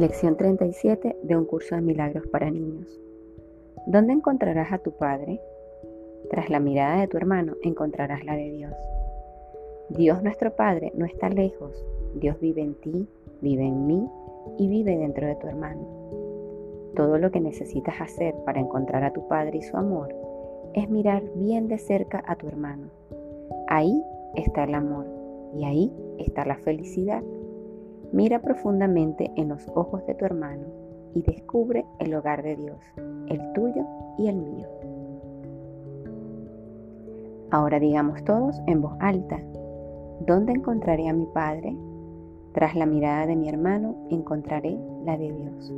Lección 37 de un curso de milagros para niños. ¿Dónde encontrarás a tu Padre? Tras la mirada de tu hermano encontrarás la de Dios. Dios nuestro Padre no está lejos. Dios vive en ti, vive en mí y vive dentro de tu hermano. Todo lo que necesitas hacer para encontrar a tu Padre y su amor es mirar bien de cerca a tu hermano. Ahí está el amor y ahí está la felicidad. Mira profundamente en los ojos de tu hermano y descubre el hogar de Dios, el tuyo y el mío. Ahora digamos todos en voz alta, ¿dónde encontraré a mi Padre? Tras la mirada de mi hermano encontraré la de Dios.